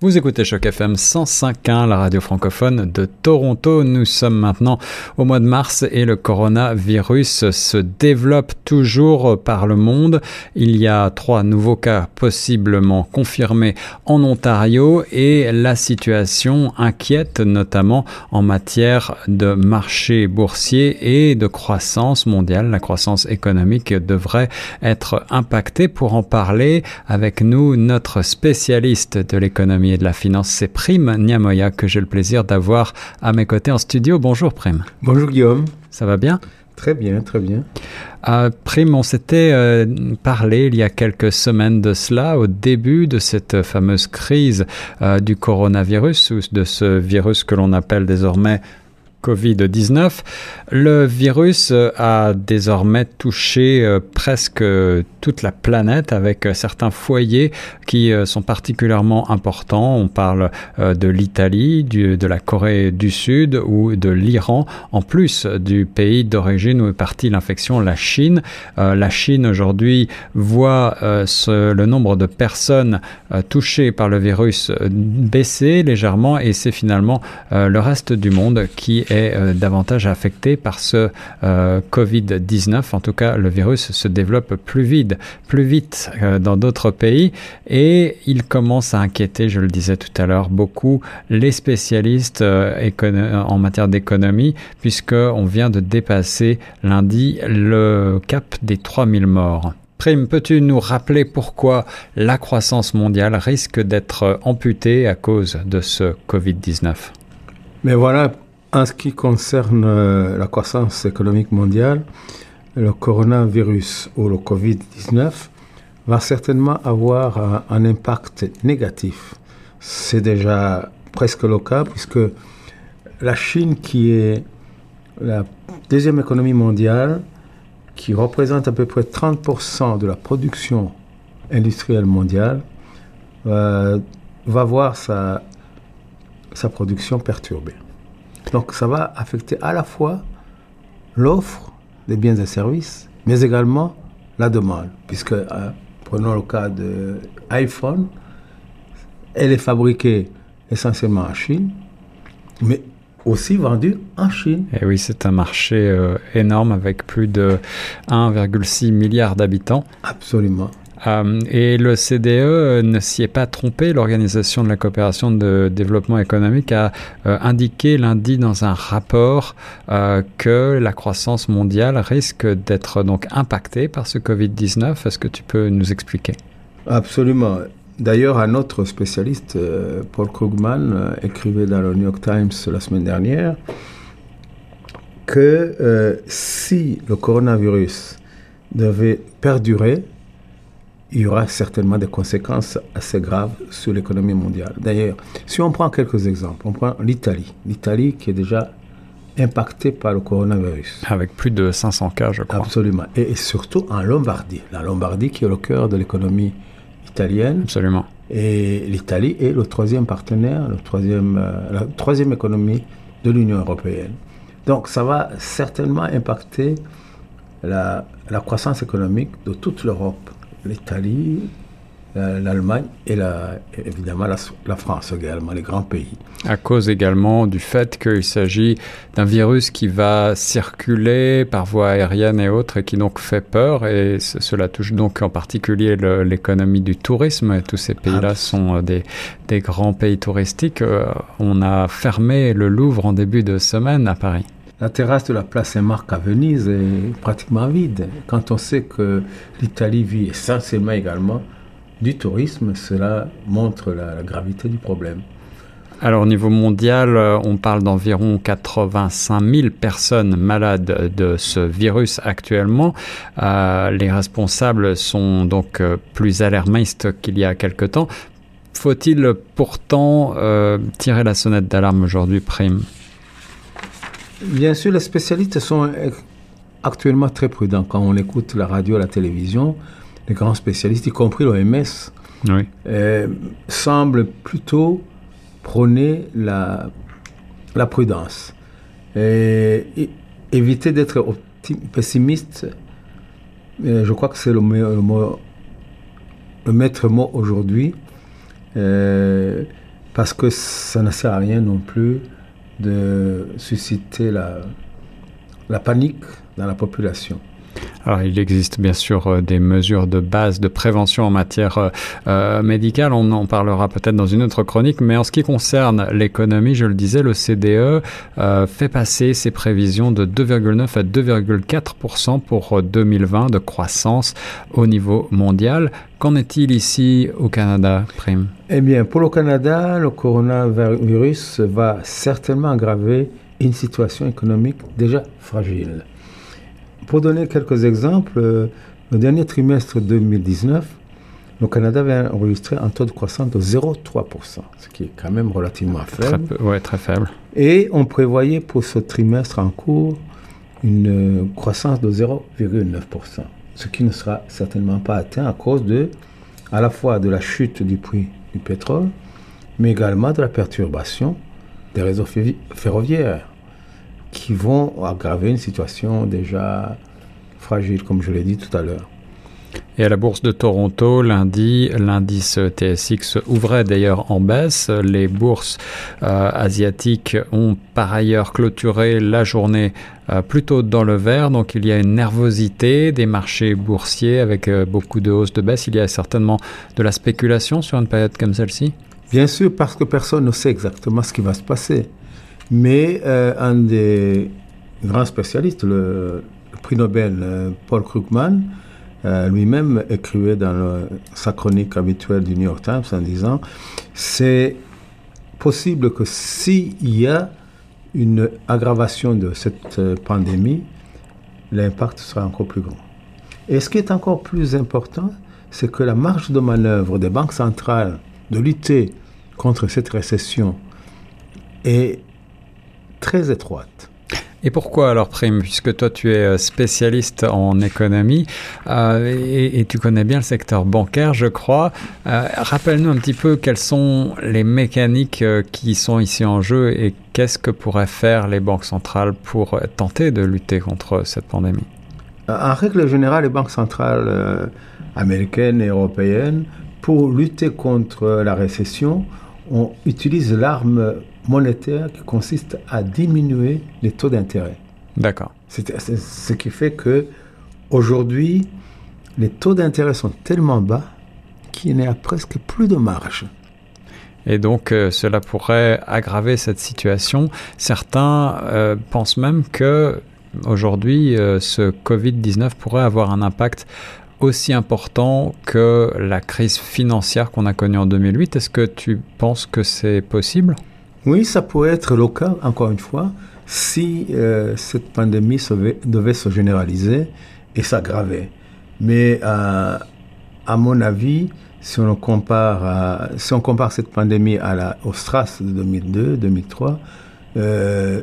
Vous écoutez Choc FM 105.1, la radio francophone de Toronto. Nous sommes maintenant au mois de mars et le coronavirus se développe toujours par le monde. Il y a trois nouveaux cas possiblement confirmés en Ontario et la situation inquiète notamment en matière de marché boursier et de croissance mondiale. La croissance économique devrait être impactée. Pour en parler avec nous, notre spécialiste de l'économie et de la finance, c'est Prime Niamoya que j'ai le plaisir d'avoir à mes côtés en studio. Bonjour Prime. Bonjour Guillaume. Ça va bien? Très bien, très bien. Euh, Prime, on s'était euh, parlé il y a quelques semaines de cela, au début de cette fameuse crise euh, du coronavirus, ou de ce virus que l'on appelle désormais Covid-19. Le virus euh, a désormais touché euh, presque toute la planète avec euh, certains foyers qui sont particulièrement importants. On parle de l'Italie, de la Corée du Sud ou de l'Iran, en plus du pays d'origine où est partie l'infection, la Chine. La Chine aujourd'hui voit le nombre de personnes touchées par le virus baisser légèrement et c'est finalement le reste du monde qui est euh, davantage affecté par ce euh, Covid-19. En tout cas, le virus se développe plus vite, plus vite euh, dans d'autres pays et il commence à inquiéter, je le disais tout à l'heure, beaucoup les spécialistes en matière d'économie puisqu'on vient de dépasser lundi le cap des 3000 morts. Prime, peux-tu nous rappeler pourquoi la croissance mondiale risque d'être amputée à cause de ce Covid-19 Mais voilà, en ce qui concerne euh, la croissance économique mondiale, le coronavirus ou le Covid-19 va certainement avoir un, impact négatif. C'est déjà presque le cas puisque la Chine, qui est la deuxième économie mondiale, qui représente à peu près 30% de la production industrielle mondiale, euh, va voir sa, sa production perturbée. Donc ça va affecter à la fois l'offre des biens et services, mais également la demande. Puisque, euh, prenons le cas de iPhone, elle est fabriquée essentiellement en Chine, mais aussi vendue en Chine. Et oui, c'est un marché euh, énorme avec plus de 1,6 milliard d'habitants. Absolument. Euh, et le CDE ne s'y est pas trompé. L'Organisation de la coopération de développement économique a euh, indiqué lundi dans un rapport euh, que la croissance mondiale risque d'être donc impactée par ce Covid-19. Est-ce que tu peux nous expliquer? Absolument. D'ailleurs, un autre spécialiste, Paul Krugman, écrivait dans le New York Times la semaine dernière que si le coronavirus devait perdurer, il y aura certainement des conséquences assez graves sur l'économie mondiale. D'ailleurs, si on prend quelques exemples, on prend l'Italie. L'Italie qui est déjà impactée par le coronavirus. Avec plus de 500 cas, je crois. Absolument. Et, surtout en Lombardie. La Lombardie qui est le cœur de l'économie italienne. Absolument. Et l'Italie est le troisième partenaire, le troisième, euh, la troisième économie de l'Union européenne. Donc ça va certainement impacter la, la croissance économique de toute l'Europe l'Italie, l'Allemagne et la, évidemment la, France également, les grands pays. À cause également du fait qu'il s'agit d'un virus qui va circuler par voie aérienne et autres et qui donc fait peur et cela touche donc en particulier l'économie du tourisme et tous ces pays-là sont euh, des, des grands pays touristiques. Euh, on a fermé le Louvre en début de semaine à Paris. La terrasse de la place Saint-Marc à Venise est pratiquement vide. Quand on sait que l'Italie vit essentiellement également du tourisme, cela montre la, gravité du problème. Alors au niveau mondial, euh, on parle d'environ 85 000 personnes malades de ce virus actuellement. Euh, les responsables sont donc euh, plus alarmistes qu'il y a quelque temps. Faut-il pourtant tirer la sonnette d'alarme aujourd'hui, Prime? Bien sûr, les spécialistes sont actuellement très prudents. Quand on écoute la radio, la télévision, les grands spécialistes, y compris l'OMS, euh, semblent plutôt prôner la, la prudence. Et, éviter d'être pessimiste, euh, je crois que c'est le, le, le, maître mot aujourd'hui. Euh, parce que ça ne sert à rien non plus de susciter la, panique dans la population. Alors, il existe bien sûr euh, des mesures de base de prévention en matière euh, euh, médicale. On en parlera peut-être dans une autre chronique. Mais en ce qui concerne l'économie, je le disais, le CDE fait passer ses prévisions de 2,9 à 2,4% pour 2020 de croissance au niveau mondial. Qu'en est-il ici au Canada, Prime? Eh bien, pour le Canada, le coronavirus va certainement aggraver une situation économique déjà fragile. Pour donner quelques exemples, euh, le dernier trimestre 2019, le Canada avait enregistré un taux de croissance de 0,3%, ce qui est quand même relativement faible. Très, très faible. Et on prévoyait pour ce trimestre en cours une euh, croissance de 0,9%, ce qui ne sera certainement pas atteint à cause de, à la fois de la chute du prix du pétrole, mais également de la perturbation des réseaux ferroviaires qui vont aggraver une situation déjà fragile, comme je l'ai dit tout à l'heure. Et à la bourse de Toronto, lundi, l'indice TSX ouvrait d'ailleurs en baisse. Les bourses euh, asiatiques ont par ailleurs clôturé la journée euh, plutôt dans le vert. Donc il y a une nervosité des marchés boursiers avec euh, beaucoup de hausses de baisse. Il y a certainement de la spéculation sur une période comme celle-ci Bien sûr, parce que personne ne sait exactement ce qui va se passer. Mais euh, un des grands spécialistes, le, prix Nobel euh, Paul Krugman, euh, lui-même écrivait dans sa chronique habituelle du New York Times en disant c'est possible que s'il y a une aggravation de cette pandémie, l'impact sera encore plus grand. Et ce qui est encore plus important, c'est que la marge de manœuvre des banques centrales de lutter contre cette récession est très étroite. Et pourquoi alors, Prime Puisque toi, tu es euh, spécialiste en économie euh, et, tu connais bien le secteur bancaire, je crois. Euh, rappelle-nous un petit peu quelles sont les mécaniques qui sont ici en jeu et qu'est-ce que pourraient faire les banques centrales pour tenter de lutter contre cette pandémie En règle générale, les banques centrales américaines et européennes, pour lutter contre la récession, on utilise l'arme monétaire qui consiste à diminuer les taux d'intérêt. D'accord. C'est ce qui fait que aujourd'hui, les taux d'intérêt sont tellement bas qu'il n'y a presque plus de marge. Et donc euh, cela pourrait aggraver cette situation. Certains euh, pensent même que aujourd'hui euh, ce Covid-19 pourrait avoir un impact aussi important que la crise financière qu'on a connue en 2008. Est-ce que tu penses que c'est possible? Oui, ça pourrait être le cas, encore une fois, si euh, cette pandémie devait se généraliser et s'aggraver. Mais euh, à mon avis, si on compare, cette pandémie à la, au STRAS de 2002, 2003, euh,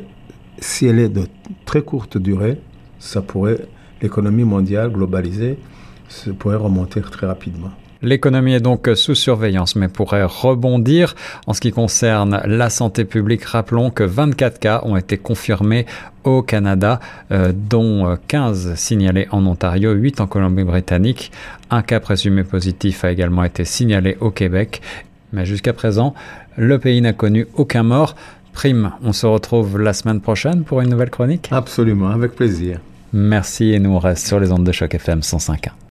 si elle est de très courte durée, ça pourrait, l'économie mondiale globalisée, ça pourrait remonter très rapidement. L'économie est donc sous surveillance, mais pourrait rebondir. En ce qui concerne la santé publique, rappelons que 24 cas ont été confirmés au Canada, euh, dont 15 signalés en Ontario, 8 en Colombie-Britannique. Un cas présumé positif a également été signalé au Québec. Mais jusqu'à présent, le pays n'a connu aucun mort. Prime, on se retrouve la semaine prochaine pour une nouvelle chronique? Absolument, avec plaisir. Merci et nous on reste sur les ondes de choc FM 105.1.